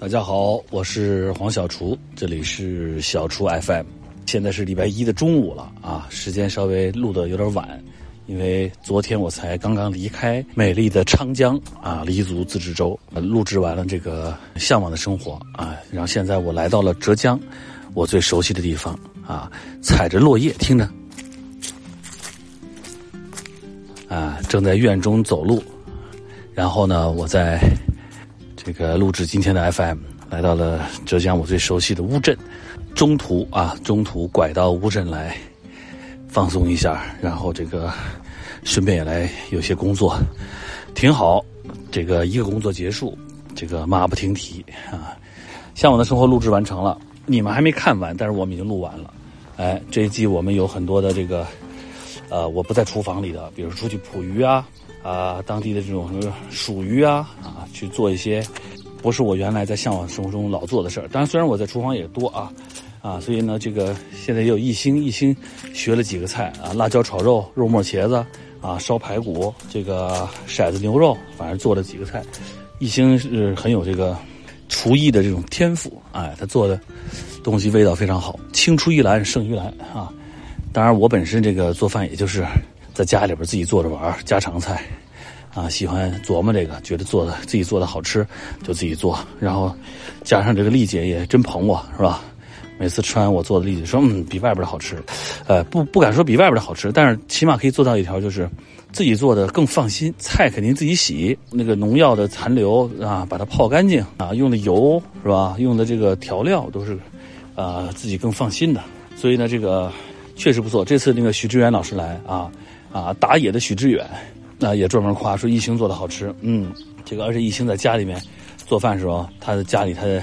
大家好，我是黄小厨，这里是小厨 FM。现在是礼拜一的中午了啊，时间稍微录的有点晚，因为昨天我才刚刚离开美丽的昌江啊，黎族自治州，录制完了这个《向往的生活》啊，然后现在我来到了浙江，我最熟悉的地方啊，踩着落叶，听着。啊，正在院中走路，然后呢，我在。这个录制今天的 FM，来到了浙江我最熟悉的乌镇，中途啊，中途拐到乌镇来放松一下，然后这个顺便也来有些工作，挺好。这个一个工作结束，这个马不停蹄啊。向往的生活录制完成了，你们还没看完，但是我们已经录完了。哎，这一季我们有很多的这个，呃，我不在厨房里的，比如出去捕鱼啊。啊，当地的这种什么鼠鱼啊，啊，去做一些不是我原来在向往生活中老做的事儿。当然，虽然我在厨房也多啊，啊，所以呢，这个现在也有一星一星学了几个菜啊，辣椒炒肉、肉末茄子啊，烧排骨，这个骰子牛肉，反正做了几个菜。一星是很有这个厨艺的这种天赋，哎，他做的东西味道非常好，青出于蓝胜于蓝啊。当然，我本身这个做饭也就是。在家里边自己做着玩家常菜，啊，喜欢琢磨这个，觉得做的自己做的好吃，就自己做。然后加上这个丽姐也真捧我，是吧？每次吃完我做的，丽姐说，嗯，比外边的好吃。呃，不不敢说比外边的好吃，但是起码可以做到一条，就是自己做的更放心。菜肯定自己洗，那个农药的残留啊，把它泡干净啊，用的油是吧？用的这个调料都是，啊，自己更放心的。所以呢，这个确实不错。这次那个许志远老师来啊。啊，打野的许知远，那也专门夸说一星做的好吃。嗯，这个而且一星在家里面做饭的时候，他的家里他的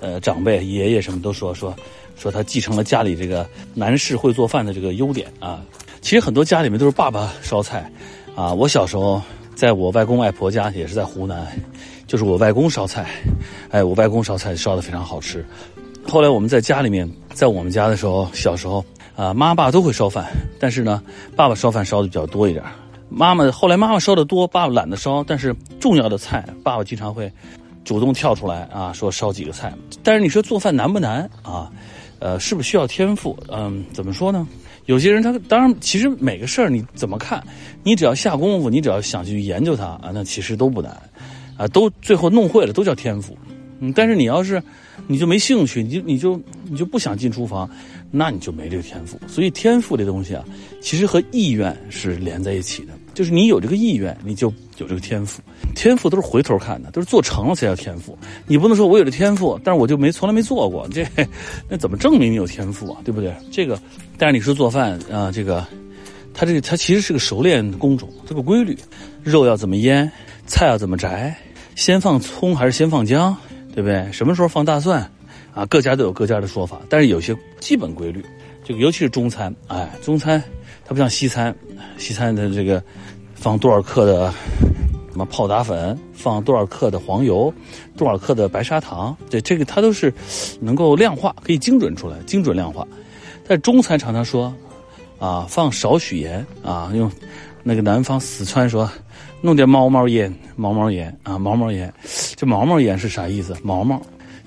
呃长辈爷爷什么都说说说他继承了家里这个男士会做饭的这个优点啊。其实很多家里面都是爸爸烧菜啊。我小时候在我外公外婆家也是在湖南，就是我外公烧菜，哎，我外公烧菜烧的非常好吃。后来我们在家里面，在我们家的时候，小时候。啊，妈爸都会烧饭，但是呢，爸爸烧饭烧的比较多一点。妈妈后来妈妈烧的多，爸爸懒得烧。但是重要的菜，爸爸经常会主动跳出来啊，说烧几个菜。但是你说做饭难不难啊？呃，是不是需要天赋？嗯，怎么说呢？有些人他当然，其实每个事儿你怎么看，你只要下功夫，你只要想去研究它啊，那其实都不难啊，都最后弄会了都叫天赋。嗯，但是你要是你就没兴趣，你就你就你就不想进厨房。那你就没这个天赋，所以天赋这东西啊，其实和意愿是连在一起的。就是你有这个意愿，你就有这个天赋。天赋都是回头看的，都是做成了才叫天赋。你不能说我有这天赋，但是我就没从来没做过，这那怎么证明你有天赋啊？对不对？这个，但是你说做饭啊，这个，它这个它其实是个熟练工种，这个规律，肉要怎么腌，菜要怎么摘，先放葱还是先放姜，对不对？什么时候放大蒜？啊，各家都有各家的说法，但是有些基本规律，这个尤其是中餐，哎，中餐它不像西餐，西餐的这个放多少克的什么泡打粉，放多少克的黄油，多少克的白砂糖，对这个它都是能够量化，可以精准出来，精准量化。但中餐常常说啊，放少许盐啊，用那个南方四川说弄点毛毛盐，毛毛盐啊，毛毛盐，这毛毛盐是啥意思？毛毛。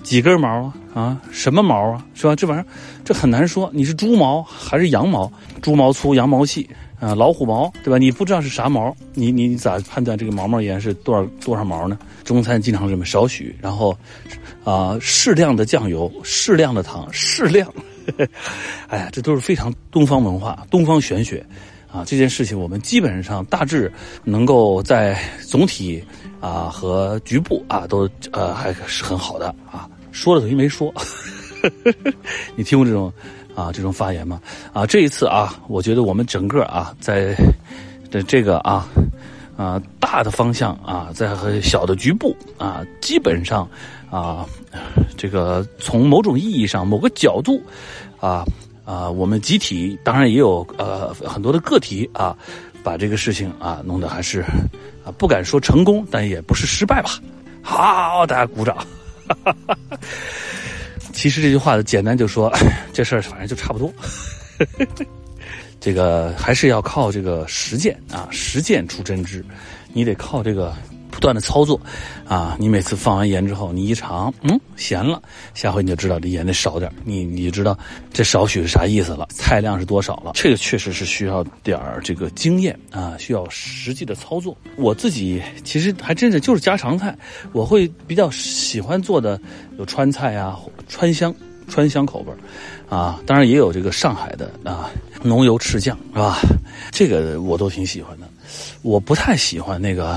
几根毛啊啊，什么毛啊，是吧？这玩意儿，这很难说。你是猪毛还是羊毛？猪毛粗，羊毛细啊，老虎毛，对吧？你不知道是啥毛，你你咋判断这个毛毛盐是多少多少毛呢？中餐经常这么少许，然后啊，适量的酱油，适量的糖，适量。哎呀，这都是非常东方文化、东方玄学啊！这件事情我们基本上大致能够在总体。啊，和局部啊，都呃还是很好的啊。说了等于没说，你听过这种啊这种发言吗？啊，这一次啊，我觉得我们整个啊在的这个啊啊大的方向啊，在和小的局部啊，基本上啊这个从某种意义上某个角度啊啊，我们集体当然也有呃很多的个体啊，把这个事情啊弄得还是啊。不敢说成功，但也不是失败吧。好，大家鼓掌。其实这句话的简单就说，这事儿反正就差不多。这个还是要靠这个实践啊，实践出真知。你得靠这个不断的操作，啊，你每次放完盐之后，你一尝，嗯，咸了，下回你就知道这盐得少点，你你就知道这少许是啥意思了，菜量是多少了。这个确实是需要点儿这个经验啊，需要实际的操作。我自己其实还真是就是家常菜，我会比较喜欢做的有川菜啊，川香川香口味啊，当然也有这个上海的啊，浓油赤酱是吧？这个我都挺喜欢的，我不太喜欢那个。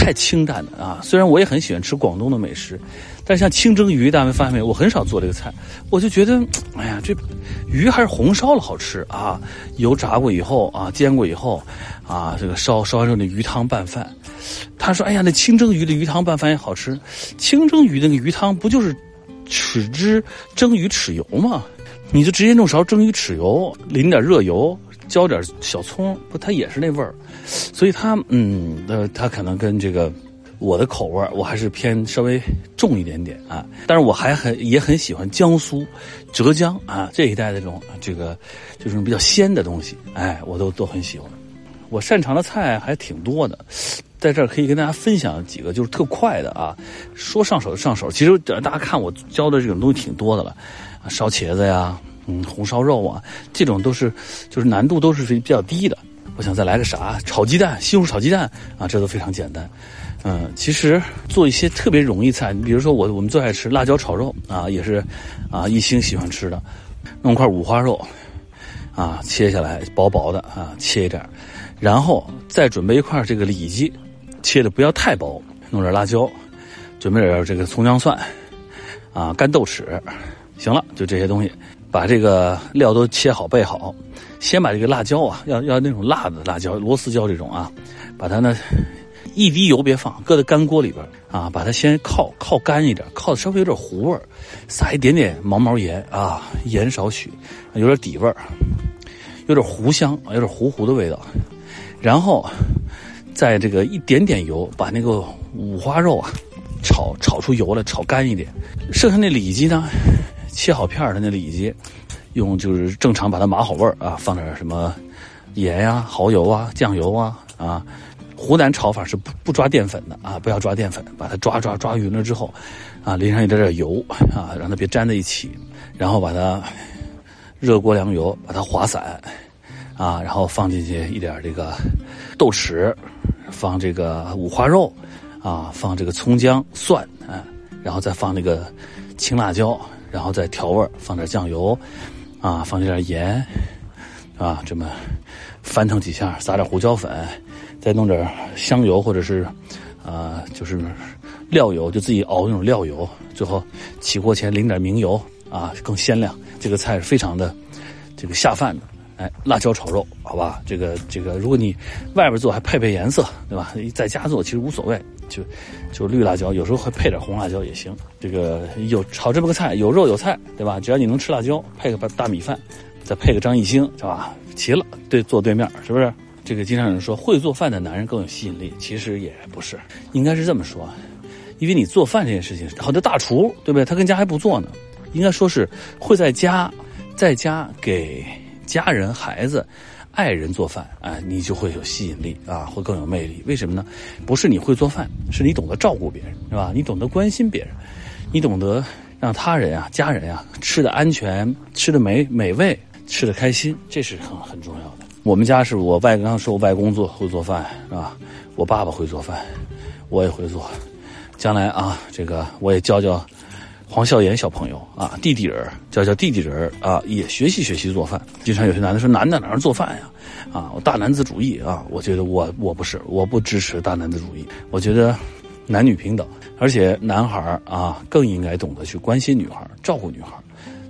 太清淡的啊！虽然我也很喜欢吃广东的美食，但像清蒸鱼，大家发现没？我很少做这个菜，我就觉得，哎呀，这鱼还是红烧了好吃啊！油炸过以后啊，煎过以后啊，这个烧烧完之后那鱼汤拌饭。他说：“哎呀，那清蒸鱼的鱼汤拌饭也好吃。清蒸鱼那个鱼汤不就是豉汁蒸鱼豉油吗？你就直接弄勺蒸鱼豉油，淋点热油。”浇点小葱，不，它也是那味儿，所以它，嗯，呃，它可能跟这个我的口味我还是偏稍微重一点点啊。但是我还很也很喜欢江苏、浙江啊这一带的这种这个就是比较鲜的东西，哎，我都都很喜欢。我擅长的菜还挺多的，在这儿可以跟大家分享几个，就是特快的啊，说上手就上手。其实大家看我教的这种东西挺多的了，烧茄子呀。嗯，红烧肉啊，这种都是，就是难度都是比较低的。我想再来个啥？炒鸡蛋，西红柿炒鸡蛋啊，这都非常简单。嗯，其实做一些特别容易菜，比如说我我们最爱吃辣椒炒肉啊，也是啊一星喜欢吃的。弄块五花肉啊，切下来薄薄的啊，切一点，然后再准备一块这个里脊，切的不要太薄，弄点辣椒，准备点这个葱姜蒜啊，干豆豉，行了，就这些东西。把这个料都切好备好，先把这个辣椒啊，要要那种辣的辣椒，螺丝椒这种啊，把它呢一滴油别放，搁在干锅里边啊，把它先靠靠干一点，靠的稍微有点糊味撒一点点毛毛盐啊，盐少许，有点底味儿，有点糊香，有点糊糊的味道，然后在这个一点点油，把那个五花肉啊炒炒出油来，炒干一点，剩下那里脊呢。切好片的那里脊，用就是正常把它码好味儿啊，放点什么盐呀、蚝油啊、酱油啊啊。湖南炒法是不不抓淀粉的啊，不要抓淀粉，把它抓抓抓匀了之后，啊淋上一点点油啊，让它别粘在一起，然后把它热锅凉油把它划散啊，然后放进去一点这个豆豉，放这个五花肉啊，放这个葱姜蒜啊，然后再放那个青辣椒。然后再调味儿放点酱油，啊，放点盐，啊，这么翻腾几下，撒点胡椒粉，再弄点香油或者是，啊，就是料油，就自己熬那种料油。最后起锅前淋点明油，啊，更鲜亮。这个菜是非常的这个下饭的。哎，辣椒炒肉，好吧，这个这个，如果你外边做还配配颜色，对吧？在家做其实无所谓，就就绿辣椒，有时候会配点红辣椒也行。这个有炒这么个菜，有肉有菜，对吧？只要你能吃辣椒，配个大米饭，再配个张艺兴，是吧？齐了，对，坐对面，是不是？这个经常有人说会做饭的男人更有吸引力，其实也不是，应该是这么说，因为你做饭这件事情，好多大厨，对不对？他跟家还不做呢，应该说是会在家，在家给。家人、孩子、爱人做饭，哎，你就会有吸引力啊，会更有魅力。为什么呢？不是你会做饭，是你懂得照顾别人，是吧？你懂得关心别人，你懂得让他人啊、家人啊吃的安全、吃的美美味、吃的开心，这是很很重要的。我们家是我外刚说，我外公做会做饭，是吧？我爸爸会做饭，我也会做。将来啊，这个我也教教。黄笑言小朋友啊，弟弟人叫叫弟弟人啊，也学习学习做饭。经常有些男的说：“男的哪能做饭呀？”啊，我大男子主义啊，我觉得我我不是，我不支持大男子主义。我觉得男女平等，而且男孩啊更应该懂得去关心女孩，照顾女孩，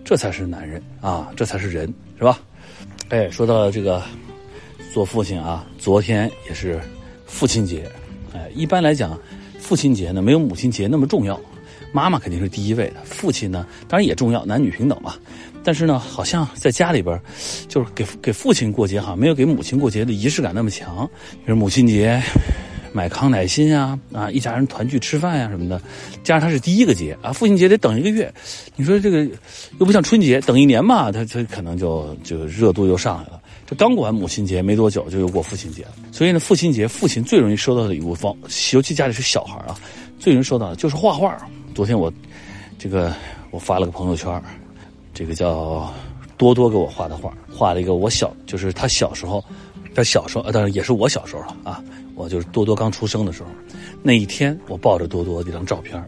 这才是男人啊，这才是人，是吧？哎，说到这个做父亲啊，昨天也是父亲节，哎，一般来讲，父亲节呢没有母亲节那么重要。妈妈肯定是第一位的，父亲呢，当然也重要，男女平等嘛。但是呢，好像在家里边，就是给给父亲过节，哈，没有给母亲过节的仪式感那么强。比如母亲节，买康乃馨啊，啊，一家人团聚吃饭呀什么的。加上它是第一个节啊，父亲节得等一个月，你说这个又不像春节等一年嘛，他他可能就就热度又上来了。这刚过完母亲节没多久，就又过父亲节了。所以呢，父亲节父亲最容易收到的礼物，方尤其家里是小孩啊，最容易收到的就是画画。昨天我这个我发了个朋友圈，这个叫多多给我画的画，画了一个我小，就是他小时候，他小时候，当然也是我小时候了啊。我就是多多刚出生的时候，那一天我抱着多多这张照片，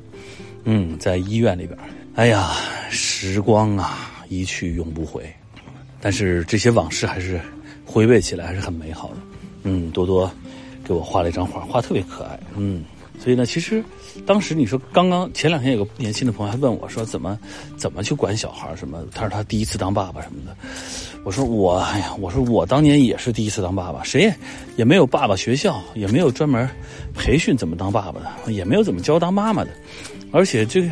嗯，在医院里边，哎呀，时光啊，一去永不回。但是这些往事还是回味起来还是很美好的，嗯，多多给我画了一张画，画特别可爱，嗯，所以呢，其实当时你说刚刚前两天有个年轻的朋友还问我说怎么怎么去管小孩什么，他说他第一次当爸爸什么的，我说我哎呀，我说我当年也是第一次当爸爸，谁也也没有爸爸学校，也没有专门培训怎么当爸爸的，也没有怎么教当妈妈的，而且这个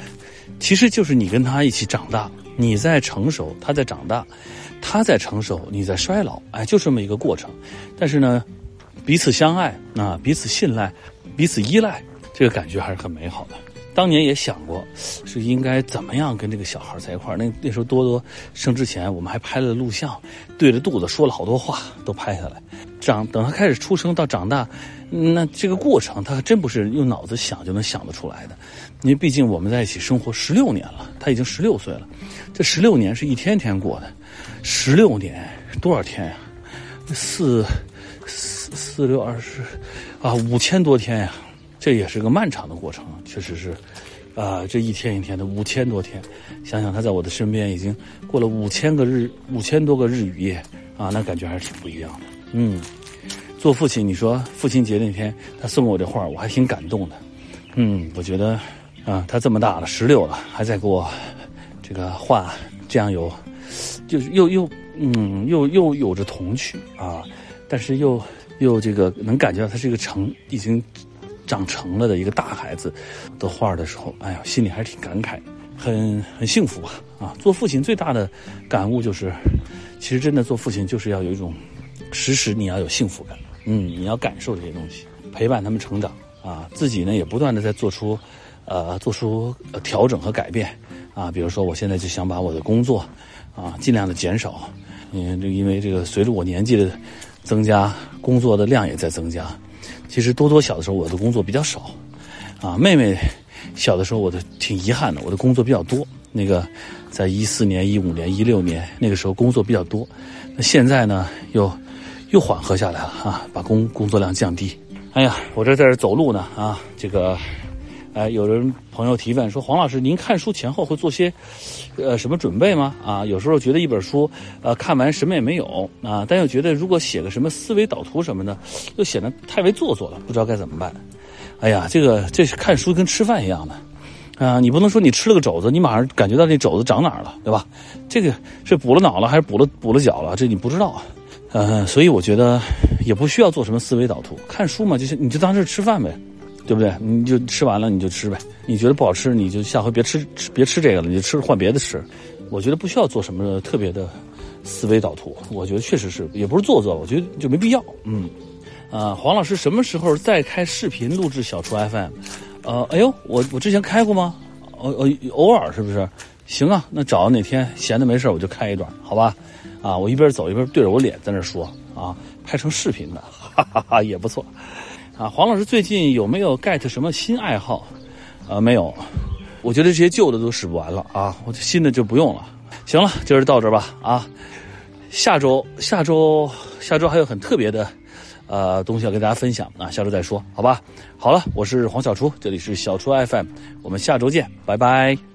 其实就是你跟他一起长大，你在成熟，他在长大。他在成熟，你在衰老，哎，就这么一个过程。但是呢，彼此相爱啊，彼此信赖，彼此依赖，这个感觉还是很美好的。当年也想过，是应该怎么样跟这个小孩在一块儿。那那时候多多生之前，我们还拍了录像，对着肚子说了好多话，都拍下来。长等他开始出生到长大，那这个过程他还真不是用脑子想就能想得出来的。因为毕竟我们在一起生活十六年了，他已经十六岁了，这十六年是一天天过的。十六年多少天呀？四四四六二十啊，五千多天呀！这也是个漫长的过程，确实是啊，这一天一天的五千多天，想想他在我的身边已经过了五千个日五千多个日与夜啊，那感觉还是挺不一样的。嗯，做父亲，你说父亲节那天他送我这画，我还挺感动的。嗯，我觉得啊，他这么大了，十六了，还在给我这个画，这样有。就是又又嗯又又有着童趣啊，但是又又这个能感觉到他是一个成已经长成了的一个大孩子的画的时候，哎呀，心里还是挺感慨，很很幸福啊啊！做父亲最大的感悟就是，其实真的做父亲就是要有一种时时你要有幸福感，嗯，你要感受这些东西，陪伴他们成长啊，自己呢也不断的在做出呃做出调整和改变啊，比如说我现在就想把我的工作。啊，尽量的减少，嗯，因为这个随着我年纪的增加，工作的量也在增加。其实多多小的时候，我的工作比较少，啊，妹妹小的时候，我的挺遗憾的，我的工作比较多。那个在一四年、一五年、一六年那个时候工作比较多，那现在呢又又缓和下来了啊，把工工作量降低。哎呀，我这在这走路呢啊，这个。哎，有人朋友提问说：“黄老师，您看书前后会做些，呃，什么准备吗？啊，有时候觉得一本书，呃，看完什么也没有啊，但又觉得如果写个什么思维导图什么的，又显得太为做作了，不知道该怎么办。哎呀，这个这看书跟吃饭一样的，啊，你不能说你吃了个肘子，你马上感觉到那肘子长哪儿了，对吧？这个是补了脑了还是补了补了脚了？这你不知道，呃，所以我觉得也不需要做什么思维导图，看书嘛，就是你就当是吃饭呗。”对不对？你就吃完了你就吃呗。你觉得不好吃，你就下回别吃别吃这个了，你就吃换别的吃。我觉得不需要做什么特别的思维导图。我觉得确实是，也不是做作，我觉得就没必要。嗯，啊，黄老师什么时候再开视频录制小厨 FM？呃，哎呦，我我之前开过吗？偶偶偶尔是不是？行啊，那找哪天闲的没事我就开一段，好吧？啊，我一边走一边对着我脸在那说啊，拍成视频的，哈哈哈，也不错。啊，黄老师最近有没有 get 什么新爱好？呃，没有，我觉得这些旧的都使不完了啊，我新的就不用了。行了，今儿到这吧啊，下周下周下周还有很特别的呃东西要跟大家分享啊，下周再说，好吧？好了，我是黄小厨，这里是小厨 FM，我们下周见，拜拜。